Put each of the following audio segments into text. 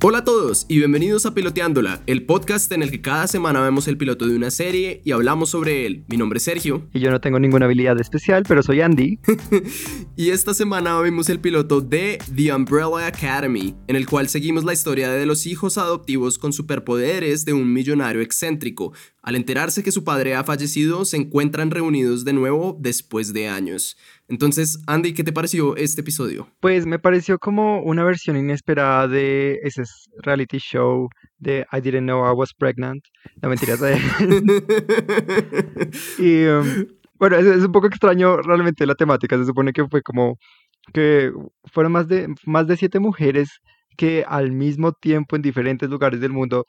Hola a todos y bienvenidos a Piloteándola, el podcast en el que cada semana vemos el piloto de una serie y hablamos sobre él. Mi nombre es Sergio. Y yo no tengo ninguna habilidad especial, pero soy Andy. y esta semana vemos el piloto de The Umbrella Academy, en el cual seguimos la historia de los hijos adoptivos con superpoderes de un millonario excéntrico. Al enterarse que su padre ha fallecido, se encuentran reunidos de nuevo después de años. Entonces, Andy, ¿qué te pareció este episodio? Pues me pareció como una versión inesperada de ese reality show de I Didn't Know I Was Pregnant. La mentira de Y um, bueno, es, un poco extraño realmente la temática. Se supone que fue como que fueron más de, más de siete mujeres que al mismo tiempo en diferentes lugares del mundo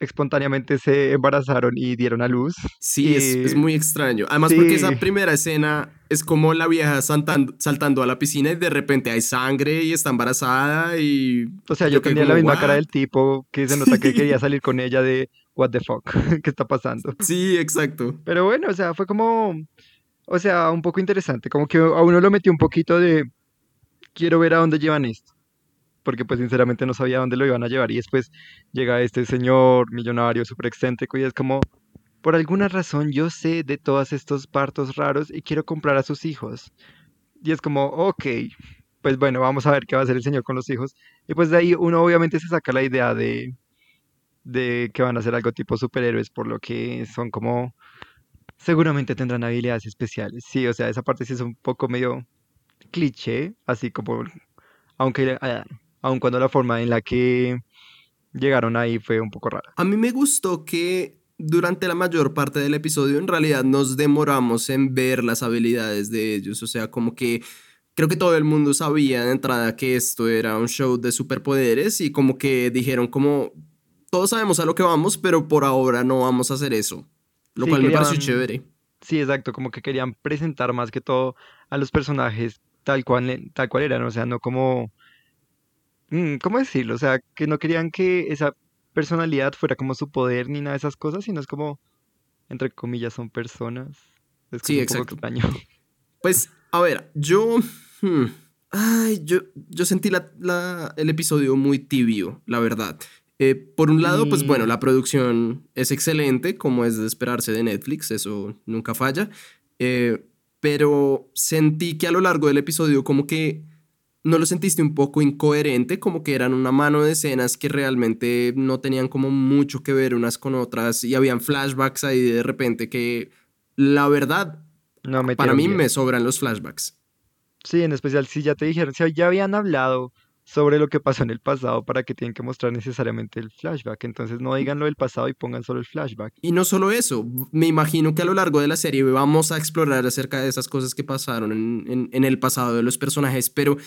espontáneamente se embarazaron y dieron a luz. Sí, es, muy extraño. Además, porque esa primera escena es como la vieja saltando, saltando, a la piscina y de repente hay sangre y está embarazada y... O sea, yo, tenía la misma cara del tipo que se nota que quería salir con ella de what the fuck, ¿qué está pasando? Sí, exacto. Pero bueno, o sea, fue como... O sea, un poco interesante, como que a uno lo metió un poquito de... Quiero ver a dónde llevan esto porque pues sinceramente no sabía dónde lo iban a llevar y después llega este señor millonario súper excéntrico y es como, por alguna razón yo sé de todos estos partos raros y quiero comprar a sus hijos. Y es como, ok, pues bueno, vamos a ver qué va a hacer el señor con los hijos. Y pues de ahí uno obviamente se saca la idea de, de que van a ser algo tipo superhéroes, por lo que son como, seguramente tendrán habilidades especiales. Sí, o sea, esa parte sí es un poco medio cliché, así como, aunque ah, aun cuando la forma en la que llegaron ahí fue un poco rara. A mí me gustó que durante la mayor parte del episodio en realidad nos demoramos en ver las habilidades de ellos, o sea, como que creo que todo el mundo sabía de entrada que esto era un show de superpoderes y como que dijeron como todos sabemos a lo que vamos, pero por ahora no vamos a hacer eso, lo cual me pareció chévere. Sí, exacto, como que querían presentar más que todo a los personajes tal cual, tal cual eran, o sea, no como ¿cómo decirlo? O sea, que no querían que esa personalidad fuera como su poder ni nada de esas cosas, sino es como, entre comillas, son personas. Es sí, exacto. Pues, a ver, yo... Hmm, ay, yo, yo sentí la, el episodio muy tibio, la verdad. Eh, por un lado, pues bueno, la producción es excelente, como es de esperarse de Netflix, eso nunca falla. Eh, pero sentí que a lo largo del episodio como que ¿No lo sentiste un poco incoherente? Como que eran una mano de escenas que realmente no tenían como mucho que ver unas con otras y habían flashbacks ahí de repente que la verdad, no para mí me sobran los flashbacks. Sí, en especial si ya te dijeron, si ya habían hablado sobre lo que pasó en el pasado para que tienen que mostrar necesariamente el flashback. Entonces no digan lo del pasado y pongan solo el flashback. Y no solo eso, me imagino que a lo largo de la serie vamos a explorar acerca de esas cosas que pasaron en, en el pasado de los personajes, pero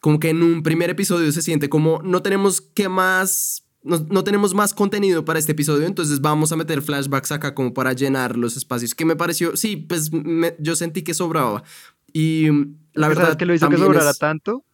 como que en un primer episodio se siente como no tenemos que más, no, tenemos más contenido para este episodio, entonces vamos a meter flashbacks acá como para llenar los espacios, que me pareció, sí, pues yo sentí que sobraba. Y la verdad... es que lo hizo que sobrara tanto?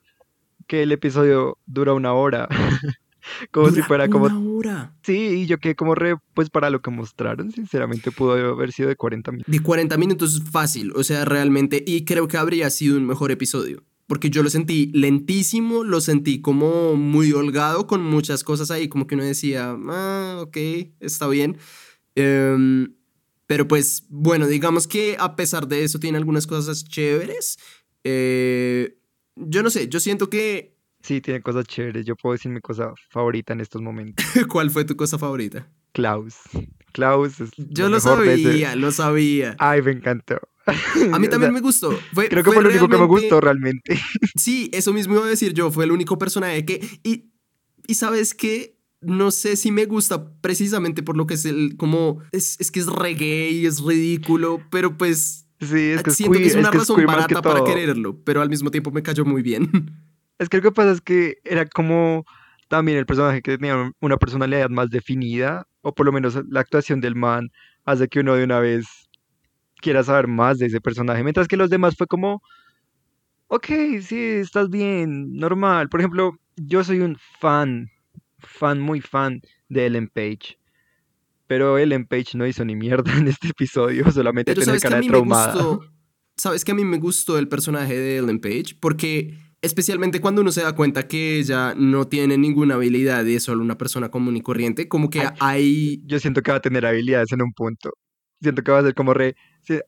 Que el episodio dura una hora. como si fuera como... Una hora. Sí, y yo quedé como re, pues para lo que mostraron, sinceramente pudo haber sido de 40 minutos. De 40 minutos fácil, o sea, realmente, y creo que habría sido un mejor episodio porque yo lo sentí lentísimo, lo sentí como muy holgado con muchas cosas ahí, como que uno decía, ah, ok, está bien. Em, pero pues bueno, digamos que a pesar de eso tiene algunas cosas chéveres. Eh, yo no sé, yo siento que... Sí, tiene cosas chéveres. Yo puedo decir mi cosa favorita en estos momentos. ¿Cuál fue tu cosa favorita? Klaus. Klaus es... Yo lo sabía, lo sabía. Ay, me encantó. A mí también me gustó. creo que fue, lo único que me gustó realmente. Sí, eso mismo iba a decir yo. Fue el único personaje que. Y, y sabes que no sé si me gusta precisamente por lo que es el. Como. Es, es que es reggae y es ridículo, pero pues. Sí, es que es siento que es una razón barata para quererlo, pero al mismo tiempo me cayó muy bien. Es que lo que pasa es que era como también el personaje que tenía una personalidad más definida, o por lo menos la actuación del man hace que uno de una vez quiera saber más de ese personaje, mientras que los demás fue como, ok, sí, estás bien, normal. Por ejemplo, yo soy un fan, fan, muy fan de Ellen Page. Pero Ellen Page no hizo ni mierda en este episodio, solamente tiene cara de traumada. Sabes que a mí me gustó el personaje de Ellen Page porque especialmente cuando uno se da cuenta que ella no tiene ninguna habilidad y es solo una persona común y corriente, como que hay... Yo siento que va a tener habilidades en un punto. Siento que va a ser como re...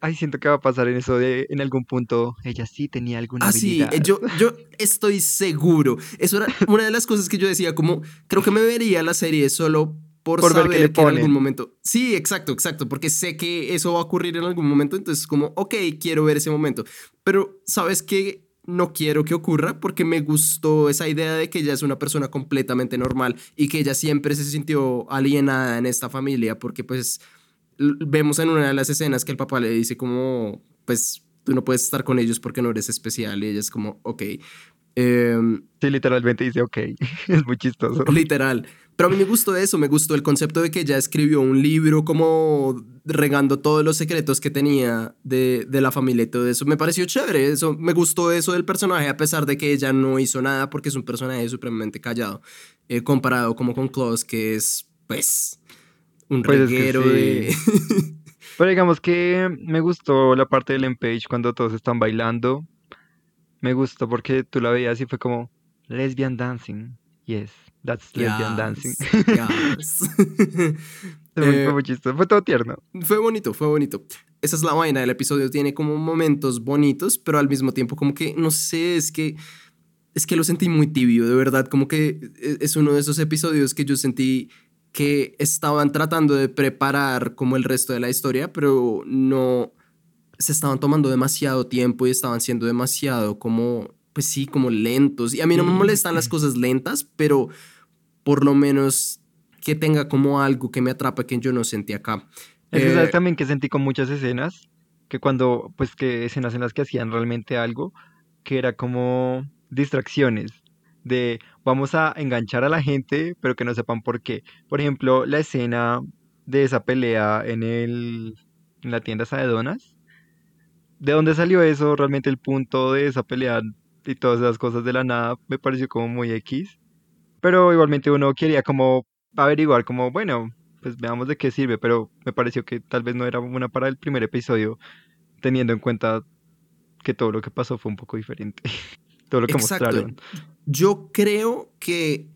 Ay, siento que va a pasar en eso de en algún punto ella sí tenía alguna ah, habilidad. Sí, yo, yo estoy seguro. Eso era una de las cosas que yo decía, como creo que me vería la serie solo por, saber ver que en algún momento. Sí, exacto, exacto, porque sé que eso va a ocurrir en algún momento, entonces como, ok, quiero ver ese momento. Pero, ¿sabes qué? No quiero que ocurra porque me gustó esa idea de que ella es una persona completamente normal y que ella siempre se sintió alienada en esta familia porque pues vemos en una de las escenas que el papá le dice como, pues tú no puedes estar con ellos porque no eres especial y ella es como, ok. Em, sí, literalmente dice, ok, es muy chistoso. Literal. Pero a mí me gustó eso, me gustó el concepto de que ella escribió un libro como regando todos los secretos que tenía de, de, la familia y todo eso. Me pareció chévere, eso, me gustó eso del personaje, a pesar de que ella no hizo nada porque es un personaje supremamente callado, eh, comparado como con Klaus, que es, pues, un pues reguero de... Pero digamos que me gustó la parte del Empage cuando todos están bailando. Me gustó porque tú la veías y fue como lesbian dancing. Yes, that's lesbian dancing. fue, eh, muy chistoso, fue todo tierno. Fue bonito, fue bonito. Esa es la vaina del episodio, tiene como momentos bonitos, pero al mismo tiempo como que, no sé, es que es que lo sentí muy tibio, de verdad, como que e, es uno de esos episodios que yo sentí que estaban tratando de preparar como el resto de la historia, pero no se estaban tomando demasiado tiempo y estaban siendo demasiado como, pues sí, como lentos. Y a mí no me molestan las cosas lentas, pero por lo menos que tenga como algo que me atrapa que yo no sentí acá. Es eh, también que sentí con muchas escenas, que cuando, pues que escenas en las que hacían realmente algo, que era como distracciones de vamos a enganchar a la gente, pero que no sepan por qué. Por ejemplo, la escena de esa pelea en, el, en la tienda esa de donas. ¿De dónde salió eso? Realmente el punto de esa pelea y todas esas cosas de la nada me pareció como muy X. Pero igualmente uno quería como averiguar como, bueno, pues veamos de qué sirve, pero me pareció que tal vez no era una para el primer episodio, teniendo en cuenta que todo lo que pasó fue un poco diferente. todo lo que mostraron. Yo creo que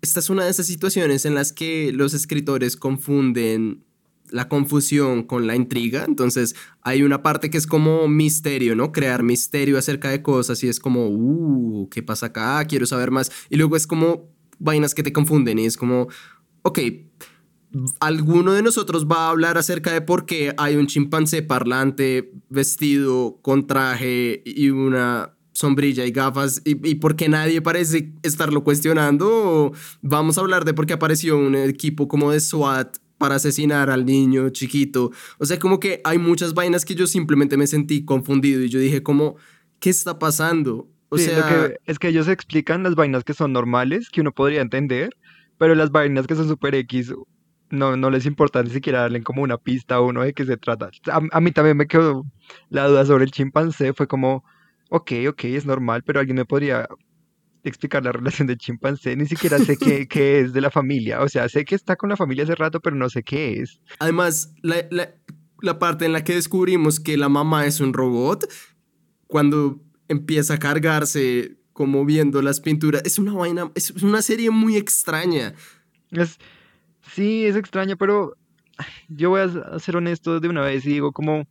esta es una de esas situaciones en las que los escritores confunden la confusión con la intriga. Entonces hay una parte que es como misterio, ¿no? Crear misterio acerca de cosas y es como, uh, ¿qué pasa acá? Quiero saber más. Y luego es como vainas que te confunden y es como, ok, alguno de nosotros va a hablar acerca de por qué hay un chimpancé parlante vestido con traje y una sombrilla y gafas y, y porque nadie parece estarlo cuestionando. vamos a hablar de por qué apareció un equipo como de SWAT para asesinar al niño chiquito. O sea, como que hay muchas vainas que yo simplemente me sentí confundido y yo dije como, ¿qué está pasando? O sea, es que ellos explican las vainas que son normales, que uno podría entender, pero las vainas que son super X no, no les importa ni siquiera darle como una pista a uno de qué se trata. A, a mí también me quedó la duda sobre el chimpancé, fue como, ok, ok, es normal, pero alguien me podría explicar la relación del chimpancé, ni siquiera sé qué, qué, es de la familia, o sea, sé que está con la familia hace rato, pero no sé qué es. Además, la, la, la parte en la que descubrimos que la mamá es un robot, cuando empieza a cargarse como viendo las pinturas, es una vaina, es una serie muy extraña. Es, sí, es extraña, pero yo voy a ser honesto de una vez y digo como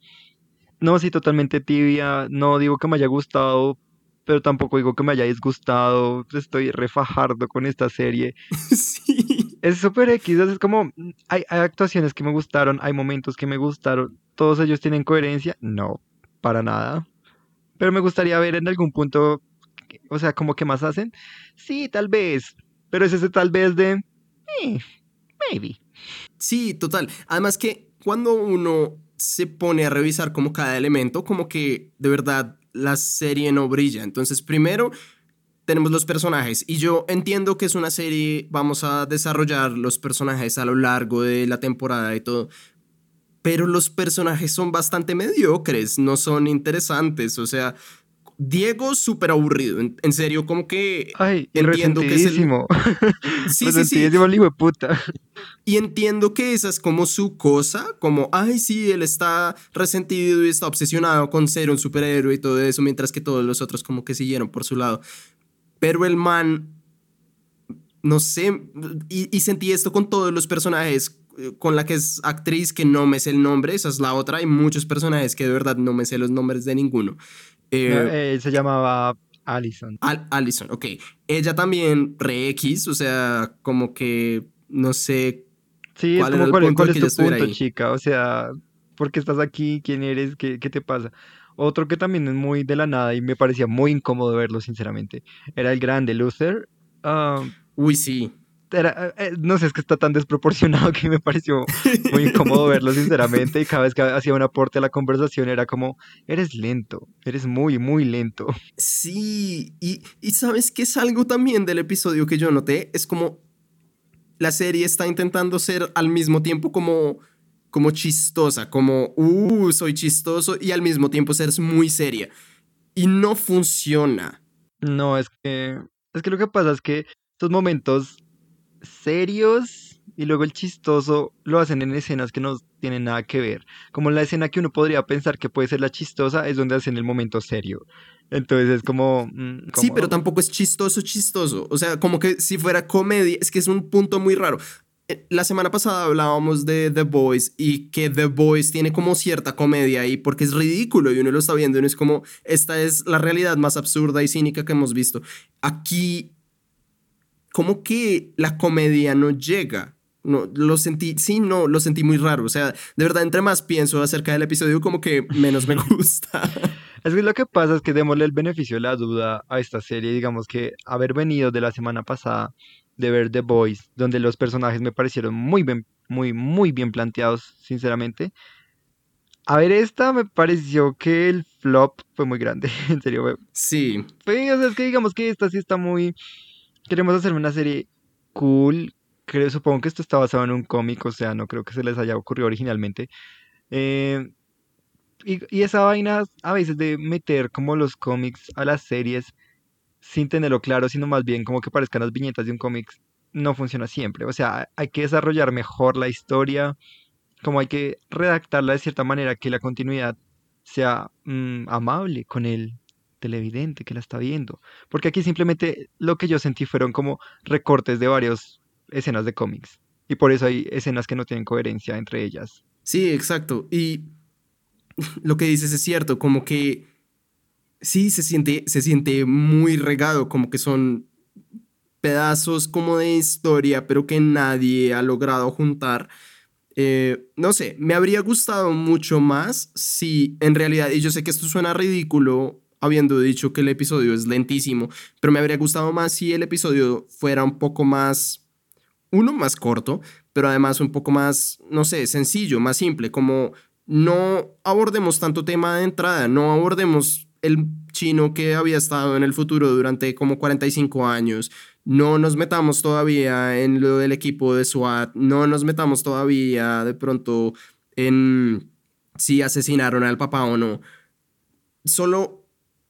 no, sí, totalmente tibia. No digo que me haya gustado, pero tampoco digo que me haya disgustado. Estoy refajardo con esta serie. sí. Es súper X, es como, hay, hay, actuaciones que me gustaron, hay momentos que me gustaron. ¿Todos ellos tienen coherencia? No, para nada. Pero me gustaría ver en algún punto, o sea, como que más hacen. Sí, tal vez. Pero es ese tal vez de, eh, maybe. Sí, total. Además que cuando uno se pone a revisar como cada elemento, como que de verdad la serie no brilla. Entonces, primero tenemos los personajes y yo entiendo que es una serie, vamos a desarrollar los personajes a lo largo de la temporada y todo, pero los personajes son bastante mediocres, no son interesantes, o sea, Diego, súper aburrido. En, serio, como que Ay, entiendo que es el... Sí, sí, sí. el hijo de puta. Y entiendo que esa es como su cosa, como, ay, sí, él está resentido y está obsesionado con ser un superhéroe y todo eso, mientras que todos los otros como que siguieron por su lado. Pero el man, no sé, y, y sentí esto con todos los personajes, con la que es actriz que no me sé el nombre, esa es la otra, hay muchos personajes que de verdad no me sé los nombres de ninguno. Eh, se llamaba Allison. Allison, ok. Ella también re X, o sea, como que no sé. Sí, cuál es como cuál, cuál es tu punto, chica. O sea, ¿por qué estás aquí? ¿Quién eres? ¿Qué, ¿Qué te pasa? Otro que también es muy de la nada y me parecía muy incómodo verlo, sinceramente, era el grande Luther. Ah, Uy, sí. Eh, eh, no sé, es que está tan desproporcionado que me pareció muy incómodo verlo, sinceramente, y cada vez que hacía un aporte a la conversación era como, eres lento, eres muy, muy lento. Sí, y, y sabes que es algo también del episodio que yo noté, es como la serie está intentando ser al mismo tiempo como como chistosa, como, uh, soy chistoso, y al mismo tiempo ser muy seria. Y no funciona. No, es que, es que lo que pasa es que estos momentos serios y luego el chistoso lo hacen en escenas que no tienen nada que ver. Como la escena que uno podría pensar que puede ser la chistosa es donde hacen el momento serio. Entonces es como, mm, Sí, pero tampoco es chistoso, chistoso. O sea, como que si fuera comedia, es que es un punto muy raro. Eh, la semana pasada hablábamos de The Boys y que The Boys tiene como cierta comedia ahí porque es ridículo y uno lo está viendo y uno es como, esta es la realidad más absurda y cínica que hemos visto. Aquí como que la comedia no llega. No, lo sentí, sí, no, lo sentí muy raro. O sea, de verdad, entre más pienso acerca del episodio, como que menos me gusta. Es que lo que pasa es que démosle el beneficio de la duda a esta serie. Digamos que haber venido de la semana pasada de ver The Boys, donde los personajes me parecieron muy bien, muy, muy bien planteados, sinceramente. A ver, esta me pareció que el flop fue muy grande, en serio. Sí. Fue, o sea, es que digamos que esta sí está muy queremos hacer una serie cool. Creo, supongo que esto está basado en un cómic, o sea, no creo que se les haya ocurrido originalmente. Eh, y, esa vaina a veces de meter como los cómics a las series sin tenerlo claro, sino más bien como que parezcan las viñetas de un cómic, no funciona siempre. O sea, hay que desarrollar mejor la historia, como hay que redactarla de cierta manera que la continuidad sea mm, amable con el televidente que la está viendo. Porque aquí simplemente lo que yo sentí fueron como recortes de varias escenas de cómics. Y por eso hay escenas que no tienen coherencia entre ellas. Sí, exacto. Y lo que dices es cierto, como que sí se siente, se siente muy regado, como que son pedazos como de historia, pero que nadie ha logrado juntar. Eh, no sé, me habría gustado mucho más si en realidad, y yo sé que esto suena ridículo habiendo dicho que el episodio es lentísimo, pero me habría gustado más si el episodio fuera un poco más, uno más corto, pero además un poco más, no sé, sencillo, más simple, como no abordemos tanto tema de entrada, no abordemos el chino que había estado en el futuro durante como 45 años, no nos metamos todavía en lo del equipo de SWAT, no nos metamos todavía de pronto en si asesinaron al papá o no. Solo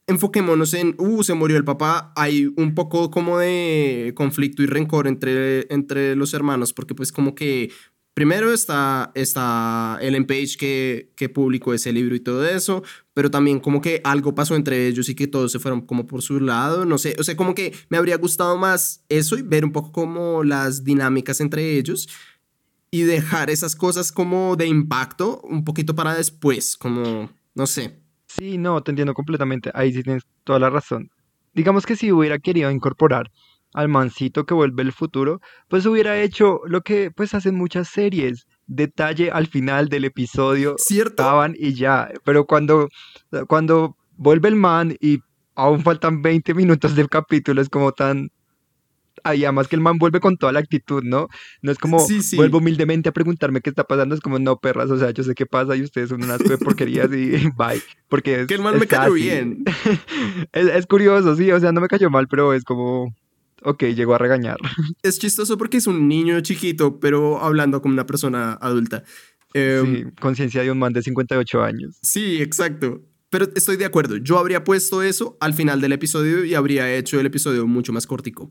enfoquémonos en, uh, se murió el papá, hay un poco como de conflicto y rencor entre, entre los hermanos, porque pues como que primero está, está Ellen Page que, que publicó ese libro y todo eso, pero también como que algo pasó entre ellos y que todos se fueron como por su lado, no sé, o sea, como que me habría gustado más eso y ver un poco como las dinámicas entre ellos y dejar esas cosas como de impacto un poquito para después, como, no sé. Sí, no, te entiendo completamente. Ahí sí tienes toda la razón. Digamos que si hubiera querido incorporar al mancito que vuelve el futuro, pues hubiera hecho lo que pues hacen muchas series, detalle al final del episodio, ¿Cierto? y ya, pero cuando, cuando vuelve el man y aún faltan 20 minutos del capítulo, es como tan, Ahí además que el man vuelve con toda la actitud, ¿no? No es como, vuelvo humildemente a preguntarme qué está pasando, es como, no, perras, o sea, yo sé qué pasa y ustedes son unas porquerías y bye. Porque que el man me cayó bien. es, curioso, sí, o sea, no me cayó mal, pero es como, ok, llegó a regañar. Es chistoso porque es un niño chiquito, pero hablando como una persona adulta. sí, em, conciencia de un man de 58 años. Sí, exacto. Pero estoy de acuerdo, yo habría puesto eso al final del episodio y habría hecho el episodio mucho más cortico.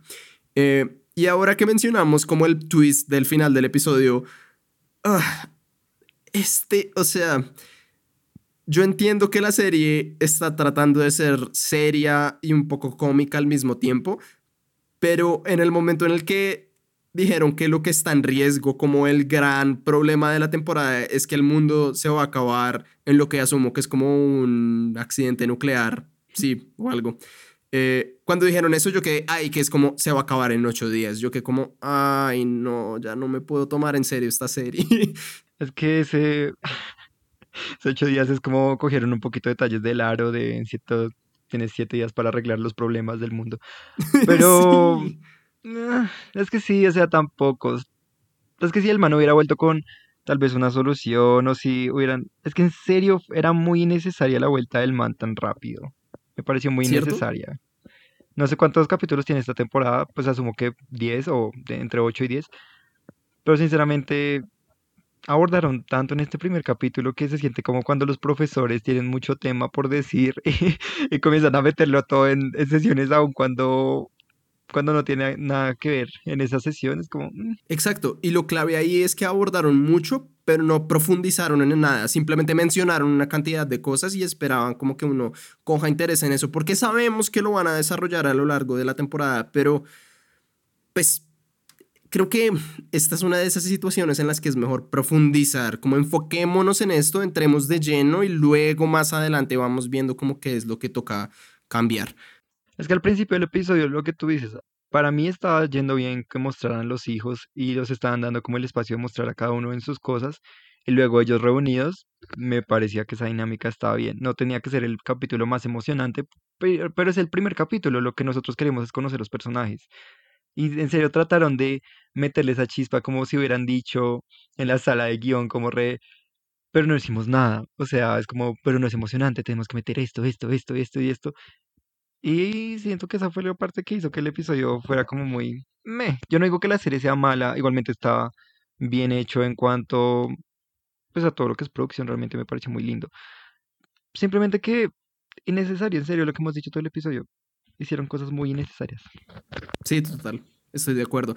Eh, y ahora que mencionamos como el twist del final del episodio, ah, este, o sea, yo entiendo que la serie está tratando de ser seria y un poco cómica al mismo tiempo, pero en el momento en el que dijeron que lo que está en riesgo como el gran problema de la temporada es que el mundo se va a acabar en lo que asumo que es como un accidente nuclear, sí, o algo. Eh, cuando dijeron eso, yo que, ay, que es como, se va a acabar en ocho días. Yo que como, ay, no, ya no me puedo tomar en serio esta serie. Es que ese, ocho días es como cogieron un poquito de detalles del aro de en cierto, tienes siete días para arreglar los problemas del mundo. Pero eh, es que sí, o sea, tampoco. Es que si el man hubiera vuelto con tal vez una solución o si hubieran... Es que en serio era muy innecesaria la vuelta del man tan rápido. Me pareció muy innecesaria. No sé cuántos capítulos tiene esta temporada, pues asumo que 10 o entre 8 y 10. Pero sinceramente abordaron tanto en este primer capítulo que se siente como cuando los profesores tienen mucho tema por decir y, comienzan a meterlo todo en, sesiones aun cuando cuando no tiene nada que ver en esas sesiones como mm. exacto y lo clave ahí es que abordaron mucho pero no profundizaron en nada simplemente mencionaron una cantidad de cosas y esperaban como que uno coja interés en eso porque sabemos que lo van a desarrollar a lo largo de la temporada pero pues creo que esta es una de esas situaciones en las que es mejor profundizar, como enfoquémonos en esto, entremos de lleno y luego más adelante vamos viendo como qué es lo que toca cambiar. Es que al principio del episodio lo que tú dices, para mí estaba yendo bien que mostraran los hijos y los estaban dando como el espacio de mostrar a cada uno en sus cosas y luego ellos reunidos, me parecía que esa dinámica estaba bien. No tenía que ser el capítulo más emocionante, pero es el primer capítulo, lo que nosotros queremos es conocer los personajes. Y en serio trataron de meterle esa chispa como si hubieran dicho en la sala de guion, como re, pero no hicimos nada. O sea, es como, pero no es emocionante, tenemos que meter esto, esto, esto, esto y esto. Y siento que esa fue la parte que hizo que el episodio fuera como muy meh. Yo no digo que la serie sea mala, igualmente está bien hecho en cuanto pues a todo lo que es producción, realmente me parece muy lindo. Simplemente que innecesario, en serio, lo que hemos dicho todo el episodio hicieron cosas muy innecesarias. Sí, total, estoy de acuerdo.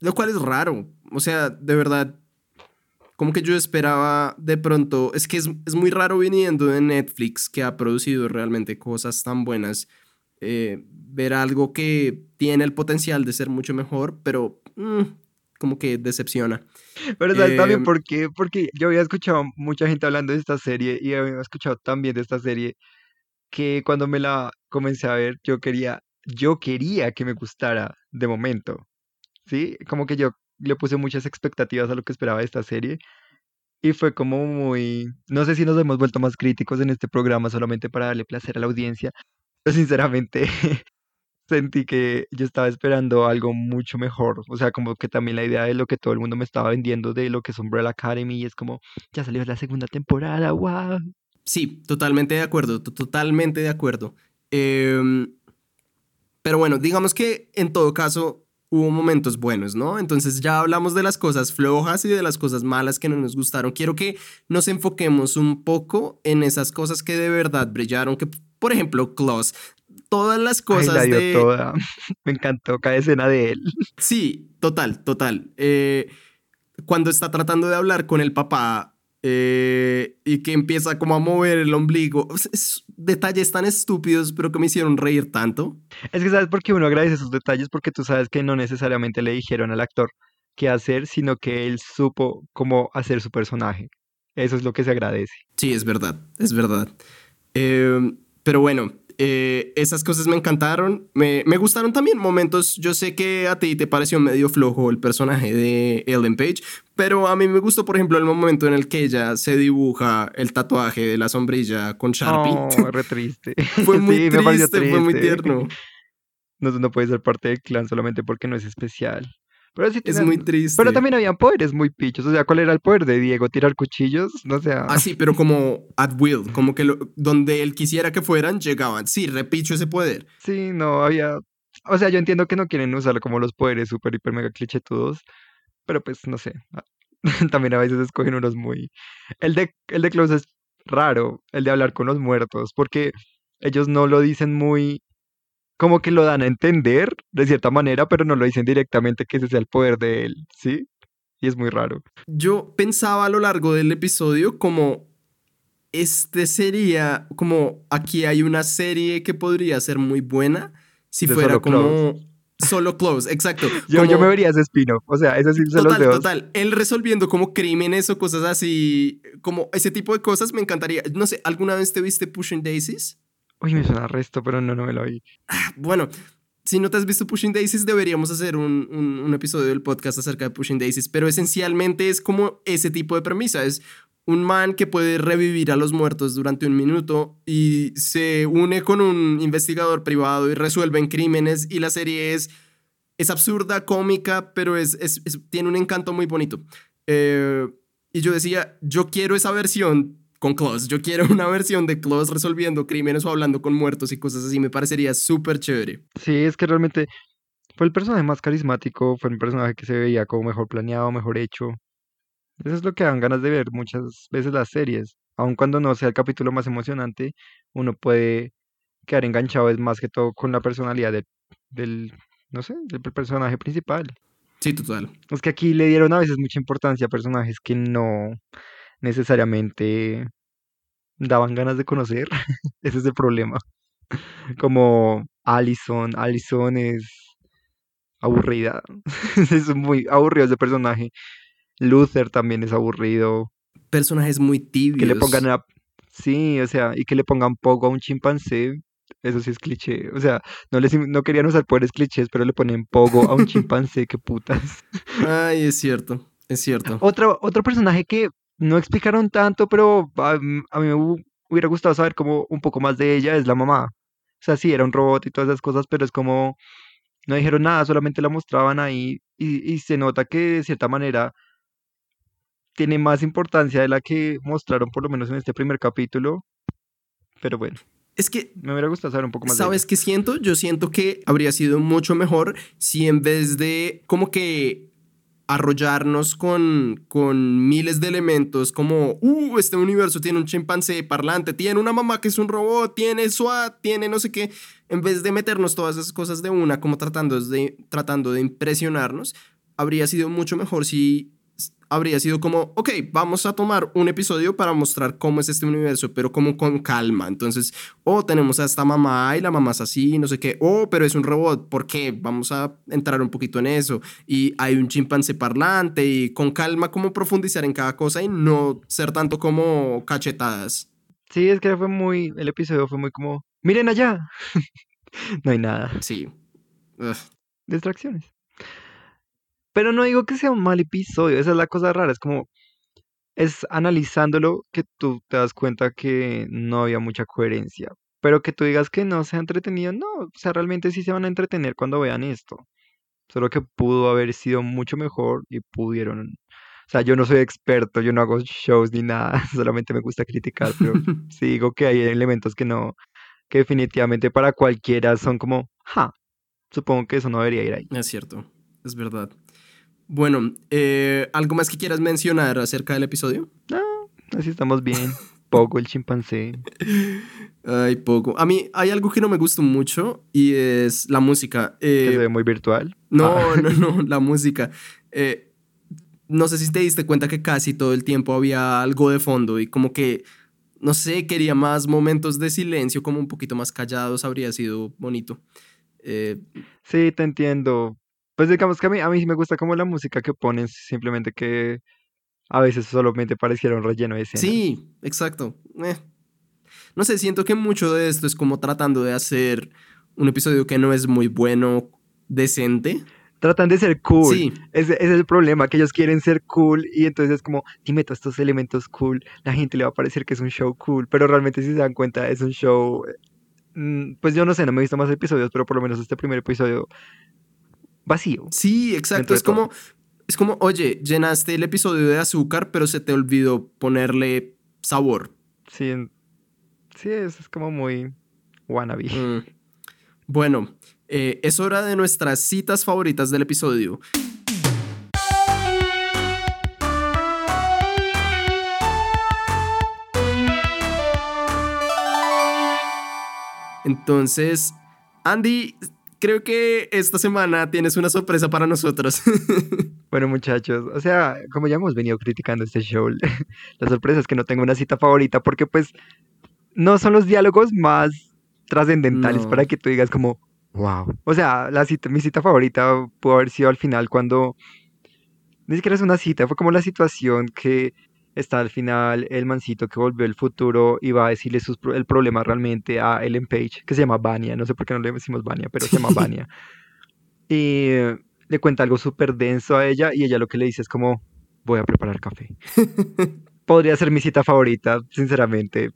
Lo cual es raro, o sea, de verdad, como que yo esperaba de pronto, es que es, muy raro viniendo de Netflix que ha producido realmente cosas tan buenas, eh, ver algo que tiene el potencial de ser mucho mejor, pero mm, como que decepciona. Pero ¿sabes también em, por qué? Porque yo había escuchado mucha gente hablando de esta serie y había escuchado también de esta serie que cuando me la comencé a ver, yo quería, yo quería que me gustara de momento, ¿sí? Como que yo le puse muchas expectativas a lo que esperaba de esta serie y fue como muy, no sé si nos hemos vuelto más críticos en este programa solamente para darle placer a la audiencia, pero sinceramente sentí que yo estaba esperando algo mucho mejor, o sea, como que también la idea de lo que todo el mundo me estaba vendiendo de lo que es Umbrella Academy es como, ya salió la segunda temporada, wow, Sí, totalmente de acuerdo, totalmente de acuerdo. Em, pero bueno, digamos que en todo caso hubo momentos buenos, ¿no? Entonces ya hablamos de las cosas flojas y de las cosas malas que no nos gustaron. Quiero que nos enfoquemos un poco en esas cosas que de verdad brillaron, que por ejemplo, Klaus, todas las cosas Ay, la dio toda. Me encantó cada escena de él. Sí, total, total. Eh, cuando está tratando de hablar con el papá eh, y que empieza como a mover el ombligo. Es, detalles tan estúpidos, pero que me hicieron reír tanto. Es que sabes por qué uno agradece esos detalles, porque tú sabes que no necesariamente le dijeron al actor qué hacer, sino que él supo cómo hacer su personaje. Eso es lo que se agradece. Sí, es verdad, es verdad. Eh, pero bueno, eh, esas cosas me encantaron. Me, me, gustaron también momentos. Yo sé que a ti te pareció medio flojo el personaje de Ellen Page, pero a mí me gustó, por ejemplo, el momento en el que ella se dibuja el tatuaje de la sombrilla con Sharpie. Oh, re triste. fue muy triste, fue muy tierno. No, no puede ser parte del clan solamente porque no es especial. Pero es muy triste. Pero también habían poderes muy pichos. O sea, ¿cuál era el poder de Diego? ¿Tirar cuchillos? No sé. Ah, sí, pero como at will. Como que donde él quisiera que fueran, llegaban. Sí, repicho ese poder. Sí, no, había... O sea, yo entiendo que no quieren usarlo como los poderes super, hiper, mega clichétudos. Pero pues, no sé. También a veces escogen unos muy... El de, el de Klaus es raro, el de hablar con los muertos, porque ellos no lo dicen muy, como que lo dan a entender de cierta manera, pero no lo dicen directamente que ese sea el poder de él, ¿sí? Y es muy raro. Yo pensaba a lo largo del episodio como este sería como aquí hay una serie que podría ser muy buena si De fuera solo como Close. solo close, exacto. Yo, yo como- me vería ese spin-off, o sea, eso sí se los Total, veo. total. Él resolviendo como crímenes o cosas así, como ese tipo de cosas me encantaría. No sé, ¿alguna vez te viste Pushing Daisies? Uy, me suena resto, pero no, no me lo vi. Bueno, si no te has visto Pushing Daisies, deberíamos hacer un, un- un episodio del podcast acerca de Pushing Daisies, pero esencialmente es como ese tipo de premisa. Es un man que puede revivir a los muertos durante un minuto y se une con un investigador privado y resuelven crímenes y la serie es, es absurda, cómica, pero es, es- es- tiene un encanto muy bonito. Eh, y yo decía, yo quiero esa versión con Klaus. Yo quiero una versión de Klaus resolviendo crímenes o hablando con muertos y cosas así. Me parecería súper chévere. Sí, es que realmente fue el personaje más carismático, fue el personaje que se veía como mejor planeado, mejor hecho. Eso es lo que dan ganas de ver muchas veces las series. Aun cuando no sea el capítulo más emocionante, uno puede quedar enganchado es más que todo con la personalidad del, del, no sé, del personaje principal. Sí, total. Es que aquí le dieron a veces mucha importancia a personajes que no necesariamente daban ganas de conocer. Ese es el problema. Como Allison. Allison es aburrida. Es muy aburrido ese personaje. Luther también es aburrido. Personajes muy tibios. Que le pongan a... Sí, o sea, y que le pongan poco a un chimpancé. Eso sí es cliché. O sea, no les no querían usar poderes clichés, pero le ponen pogo a un chimpancé, qué putas. Ay, es cierto. Es cierto. Otro, otro personaje que no explicaron tanto, pero a, m- a mí me hu- hubiera gustado saber como un poco más de ella, es la mamá. O sea, sí, era un robot y todas esas cosas, pero es como, no dijeron nada, solamente la mostraban ahí y, y se nota que de cierta manera tiene más importancia de la que mostraron por lo menos en este primer capítulo. Pero bueno, Es que me hubiera gustado saber un poco más de ¿Sabes ella. qué siento? Yo siento que habría sido mucho mejor si en vez de como que arrollarnos con, con miles de elementos como, uh, este universo tiene un chimpancé parlante, tiene una mamá que es un robot, tiene SWAT, tiene no sé qué, en vez de meternos todas esas cosas de una como tratando de, tratando de impresionarnos, habría sido mucho mejor si habría sido como, ok, vamos a tomar un episodio para mostrar cómo es este universo, pero como con calma. Entonces, oh, tenemos a esta mamá y la mamá es así, no sé qué, oh, pero es un robot, ¿por qué? Vamos a entrar un poquito en eso. Y hay un chimpancé parlante y con calma como profundizar en cada cosa y no ser tanto como cachetadas. Sí, es que fue muy, el episodio fue muy como, miren allá. No hay nada. Sí. Ugh. distracciones. Pero no digo que sea un mal episodio, esa es la cosa rara, es como, es analizándolo que tú te das cuenta que no había mucha coherencia, pero que tú digas que no se ha entretenido, no, o sea, realmente sí se van a entretener cuando vean esto, solo que pudo haber sido mucho mejor y pudieron, o sea, yo no soy experto, yo no hago shows ni nada, solamente me gusta criticar, pero sí digo que hay elementos que no, que definitivamente para cualquiera son como, ja, supongo que eso no debería ir ahí. Es cierto, es verdad. Bueno, eh, ¿algo más que quieras mencionar acerca del episodio? No, así estamos bien. Poco el chimpancé. Ay, poco. A mí hay algo que no me gusta mucho y es la música. Que Eh, se ve muy virtual. no, Ah, no, no, la música. Eh, no sé si te diste cuenta que casi todo el tiempo había algo de fondo y como que, no sé, quería más momentos de silencio, como un poquito más callados, habría sido bonito. Eh, Sí, te entiendo. Pues digamos que a mí, a mí me gusta como la música que ponen, simplemente que a veces solamente pareciera un relleno de escenas. sí, exacto. Eh. No sé, siento que mucho de esto es como tratando de hacer un episodio que no es muy bueno, decente. Tratan de ser cool. Sí, Ese, ese es el problema, que ellos quieren ser cool y entonces es como, si meto estos elementos cool, la gente le va a parecer que es un show cool, pero realmente si se dan cuenta es un show, mm, pues yo no sé, no me he visto más episodios, pero por lo menos este primer episodio vacío. Sí, exacto. Es como, es como, oye, llenaste el episodio de azúcar, pero se te olvidó ponerle sabor. Sí, sí es, es como muy wannabe. Mm. Bueno, eh, es hora de nuestras citas favoritas del episodio. Entonces, Andy creo que esta semana tienes una sorpresa para nosotros. Bueno, muchachos, o sea, como ya hemos venido criticando este show, la sorpresa es que no tengo una cita favorita porque pues no son los diálogos más trascendentales No. para que tú digas como, wow. O sea, la cita, mi cita favorita pudo haber sido al final cuando ni siquiera es una cita, fue como la situación que está al final el mancito que volvió el futuro y va a decirle sus el problema realmente a Ellen Page, que se llama Vania, no sé por qué no le decimos Vania, pero se llama Vania. Y eh, le cuenta algo súper denso a ella y ella lo que le dice es como, voy a preparar café. Podría ser mi cita favorita, sinceramente,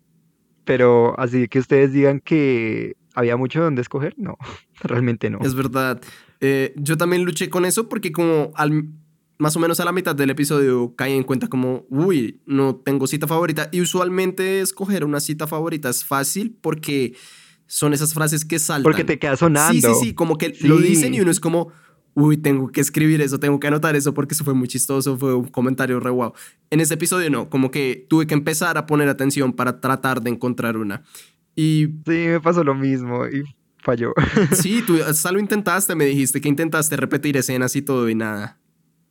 pero así que ustedes digan que había mucho donde escoger, no, realmente no. Es verdad. Eh, yo también luché con eso porque como al, más o menos a la mitad del episodio caí en cuenta como, uy, no tengo cita favorita. Y usualmente escoger una cita favorita es fácil porque son esas frases que saltan. Porque te queda sonando. Sí, sí, sí, como que lo Sí. dicen y uno es como, uy, tengo que escribir eso, tengo que anotar eso porque eso fue muy chistoso, fue un comentario re guau. En este episodio no, como que tuve que empezar a poner atención para tratar de encontrar una. Y Sí, me pasó lo mismo y falló. sí, tú hasta lo intentaste, me dijiste que intentaste repetir escenas y todo y nada.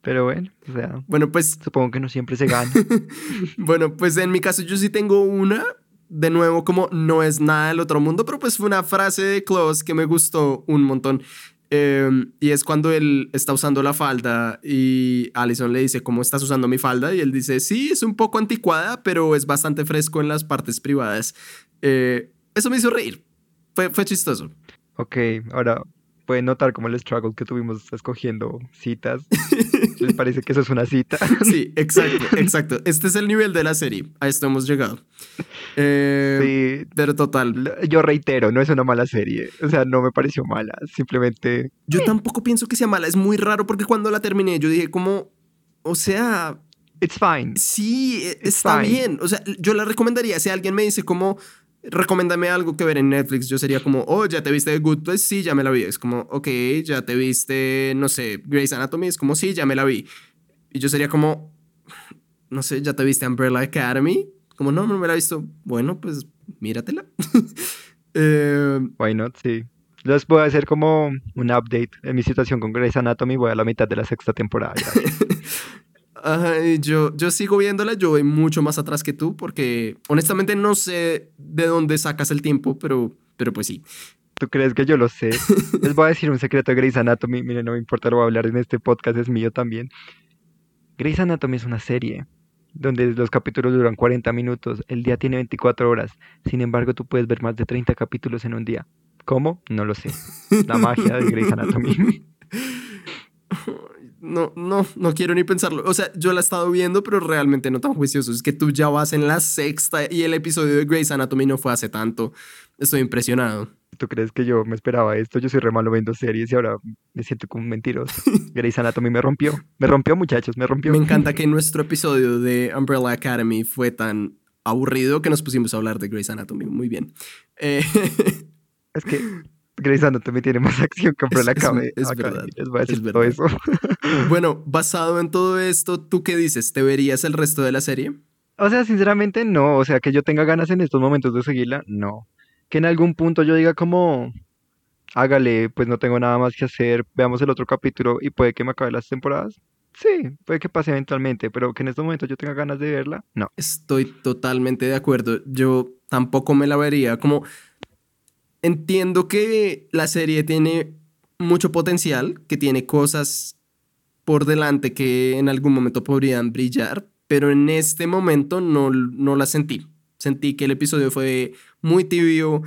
Pero bueno, o sea, Bueno, pues, supongo que no siempre se gana. bueno, pues en mi caso yo sí tengo una. De nuevo, como no es nada del otro mundo, pero pues fue una frase de Klaus que me gustó un montón. Eh, y es cuando él está usando la falda y Allison le dice, ¿cómo estás usando mi falda? Y él dice, sí, es un poco anticuada, pero es bastante fresco en las partes privadas. Eh, eso me hizo reír. Fue, fue chistoso. Ok, ahora pueden notar como el struggle que tuvimos escogiendo citas. ¿Les parece que eso es una cita? Sí, exacto, exacto. Este es el nivel de la serie. A esto hemos llegado. Eh, Sí, Pero total, Yo reitero, no es una mala serie. O sea, no me pareció mala. Simplemente. yo tampoco pienso que sea mala. Es muy raro porque cuando la terminé yo dije como, o sea, It's fine. sí, e- It's está fine. bien. O sea, yo la recomendaría. Si alguien me dice como, recomiéndame algo que ver en Netflix, yo sería como, oh, ya te viste The Good Place, sí, ya me la vi. Es como, ok, ya te viste, no sé, Grey's Anatomy, es como, sí, ya me la vi. Y yo sería como, no sé, ya te viste Umbrella Academy. Como, no, no me la he visto. Bueno, pues míratela. Eh, Why not? Sí. Les voy a hacer como un update en mi situación con Grey's Anatomy. Voy a la mitad de la sexta temporada. ya. Ajá, yo, yo sigo viéndola, yo voy mucho más atrás que tú porque honestamente no sé de dónde sacas el tiempo, pero, pero pues sí. ¿Tú crees que yo lo sé? Les voy a decir un secreto de Grey's Anatomy. Miren, no me importa, lo voy a hablar en este podcast, es mío también. Grey's Anatomy es una serie donde los capítulos duran 40 minutos. El día tiene 24 horas. Sin embargo, tú puedes ver más de 30 capítulos en un día. ¿Cómo? No lo sé. La magia de Grey's Anatomy. No, no, no quiero ni pensarlo. O sea, yo la he estado viendo, pero realmente no tan juicioso. Es que tú ya vas en la sexta y el episodio de Grey's Anatomy no fue hace tanto. Estoy impresionado. ¿Tú crees que yo me esperaba esto? Yo soy re malo viendo series y ahora me siento como un mentiroso. Grey's Anatomy me rompió. Me rompió, muchachos, me rompió. Me encanta que nuestro episodio de Umbrella Academy fue tan aburrido que nos pusimos a hablar de Grey's Anatomy. Muy bien. Eh, Es que Grey's Anatomy tiene más acción que Umbrella Es- es- Academy. es verdad, Les voy a es decir todo verdad. eso. bueno, basado en todo esto, ¿tú qué dices? ¿Te verías el resto de la serie? O sea, sinceramente no. O sea, que yo tenga ganas en estos momentos de seguirla, no. Que en algún punto yo diga como, hágale, pues no tengo nada más que hacer, veamos el otro capítulo y puede que me acabe las temporadas. Sí, puede que pase eventualmente, pero que en estos momentos yo tenga ganas de verla, no. Estoy totalmente de acuerdo. Yo tampoco me la vería. Como entiendo que la serie tiene mucho potencial, que tiene cosas por delante que en algún momento podrían brillar, pero en este momento no, no la sentí. Sentí que el episodio fue muy tibio.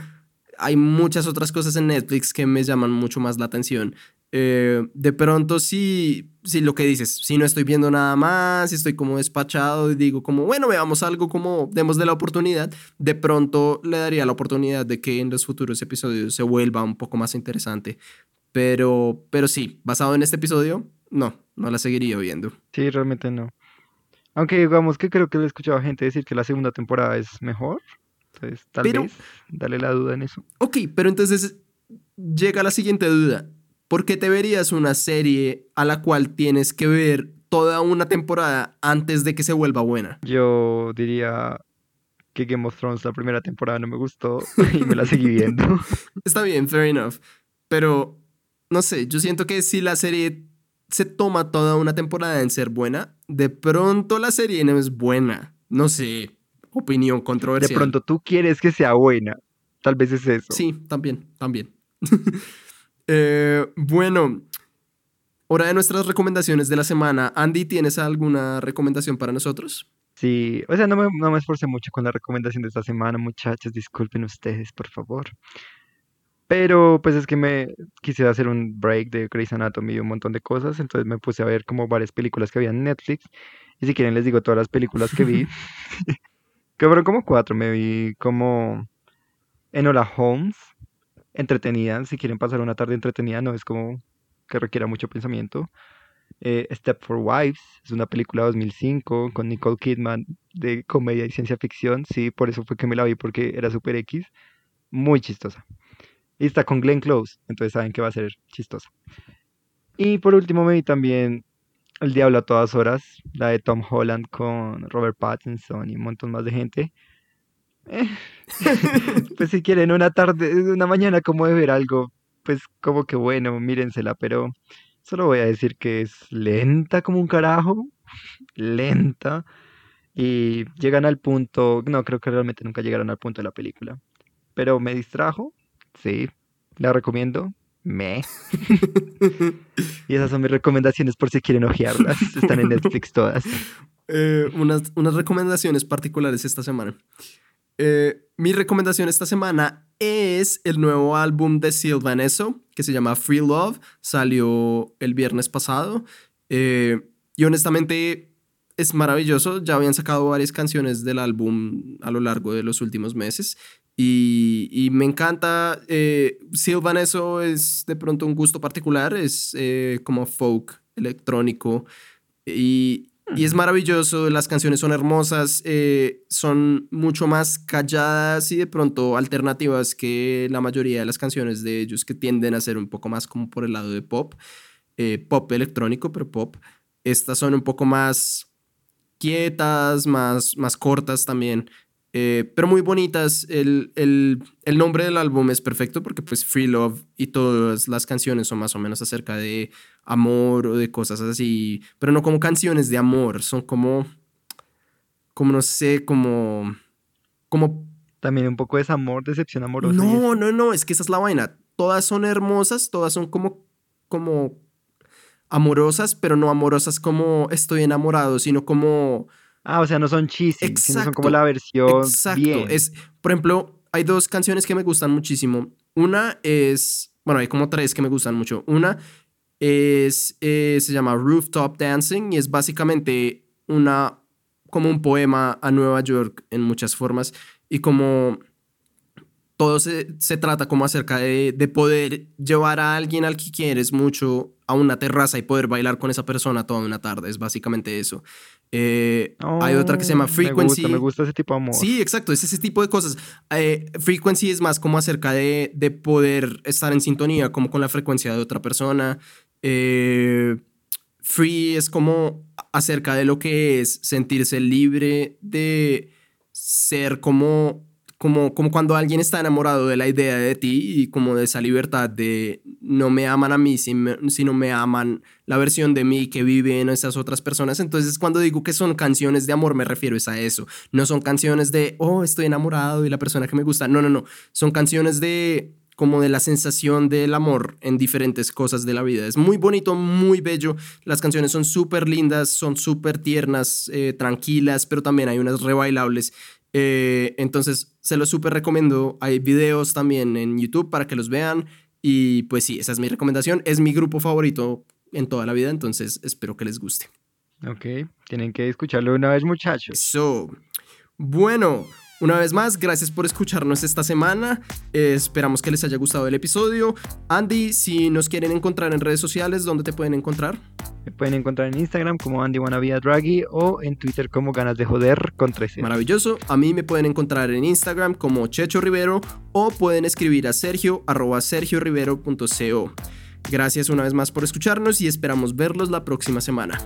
Hay muchas otras cosas en Netflix que me llaman mucho más la atención. Eh, de pronto sí, sí lo que dices, si no estoy viendo nada más, si estoy como despachado y digo como, bueno, veamos algo como démosle la oportunidad, de pronto le daría la oportunidad de que en los futuros episodios se vuelva un poco más interesante. Pero, pero sí, basado en este episodio, no, no la seguiría viendo. Sí, realmente no. Aunque digamos que creo que he escuchado a gente decir que la segunda temporada es mejor. Entonces, tal Pero- vez, dale la duda en eso. Ok, pero entonces llega la siguiente duda. ¿Por qué te verías una serie a la cual tienes que ver toda una temporada antes de que se vuelva buena? Yo diría que Game of Thrones la primera temporada no me gustó y me la seguí viendo. Está bien, fair enough. Pero, no sé, yo siento que si la serie se toma toda una temporada en ser buena, de pronto la serie no es buena. No sé, opinión controversial. De pronto tú quieres que sea buena. Tal vez es eso. Sí, también, también. Eh, bueno, hora de nuestras recomendaciones de la semana. Andy, ¿tienes alguna recomendación para nosotros? Sí, o sea, no me, no me esforcé mucho con la recomendación de esta semana, muchachos, disculpen ustedes, por favor. Pero pues es que me quise hacer un break de Grey's Anatomy y un montón de cosas, entonces me puse a ver como varias películas que había en Netflix. Y si quieren les digo todas las películas que vi. que fueron como cuatro, me vi como Enola Holmes, entretenida, si quieren pasar una tarde entretenida, no es como que requiera mucho pensamiento. Eh, Step for Wives, es una película de 2005 con Nicole Kidman de comedia y ciencia ficción, sí, por eso fue que me la vi porque era super X, muy chistosa. Y está con Glenn Close, entonces saben que va a ser chistosa. Y por último me vi también El Diablo a todas horas, la de Tom Holland con Robert Pattinson y un montón más de gente. Pues si quieren una tarde, una mañana como de ver algo, pues como que bueno, mírensela, pero solo voy a decir que es lenta como un carajo, lenta, y llegan al punto, no, creo que realmente nunca llegaron al punto de la película, pero me distrajo, sí, la recomiendo, me. y esas son mis recomendaciones por si quieren ojearlas, están en Netflix todas. Eh, unas, unas recomendaciones particulares esta semana. Eh, mi recomendación esta semana es el nuevo álbum de Sylvan Esso, que se llama Free Love. Salió el viernes pasado. Eh, y honestamente es maravilloso. Ya habían sacado varias canciones del álbum a lo largo de los últimos meses. Y, me encanta. Eh, Sylvan Esso es de pronto un gusto particular. Es eh, como folk electrónico. Y, y es maravilloso, las canciones son hermosas, eh, son mucho más calladas y de pronto alternativas que la mayoría de las canciones de ellos que tienden a ser un poco más como por el lado de pop, eh, pop electrónico, pero pop. Estas son un poco más quietas, más, más cortas también. Eh, pero muy bonitas. El, el, el, nombre del álbum es perfecto porque pues Free Love y todas las canciones son más o menos acerca de amor o de cosas así, pero no como canciones de amor, son como, como no sé, como, como... También un poco de desamor, decepción amorosa. No, no, no, es que esa es la vaina. Todas son hermosas, todas son como, como amorosas, pero no amorosas como estoy enamorado, sino como Ah, o sea, no son cheesy, sino son como la versión exacto. Es, por ejemplo, hay dos canciones que me gustan muchísimo. Una es, bueno, hay como tres que me gustan mucho. Una es, eh, se llama Rooftop Dancing y es básicamente una, como un poema a Nueva York en muchas formas y como todo se, se, trata como acerca de, de, poder llevar a alguien al que quieres mucho a una terraza y poder bailar con esa persona toda una tarde. Es básicamente eso. Eh, hay otra que se llama Frequency. Me gusta, me gusta, ese tipo de amor. Sí, exacto, es ese tipo de cosas. Eh, frequency es más como acerca de, de, poder estar en sintonía, como con la frecuencia de otra persona. Eh, free es como acerca de lo que es sentirse libre de ser como como, como cuando alguien está enamorado de la idea de ti y como de esa libertad de no me aman a mí, sino me aman la versión de mí que vive en esas otras personas. Entonces cuando digo que son canciones de amor me refiero a eso. No son canciones de, oh, estoy enamorado y la persona que me gusta. No, no, no. Son canciones de como de la sensación del amor en diferentes cosas de la vida. Es muy bonito, muy bello. Las canciones son súper lindas, son súper tiernas, eh, tranquilas, pero también hay unas rebailables eh, entonces, se los súper recomiendo. Hay videos también en YouTube para que los vean. Y pues sí, esa es mi recomendación. Es mi grupo favorito en toda la vida, entonces espero que les guste. Ok, tienen que escucharlo una vez, muchachos. So, bueno, una vez más, gracias por escucharnos esta semana. Eh, esperamos que les haya gustado el episodio. Andy, si nos quieren encontrar en redes sociales, ¿dónde te pueden encontrar? Me pueden encontrar en Instagram como Andy Draghi o en Twitter como Ganas de Joder con 13. Maravilloso. A mí me pueden encontrar en Instagram como Checho Rivero o pueden escribir a sergio arroba sergiorivero.co. Gracias una vez más por escucharnos y esperamos verlos la próxima semana.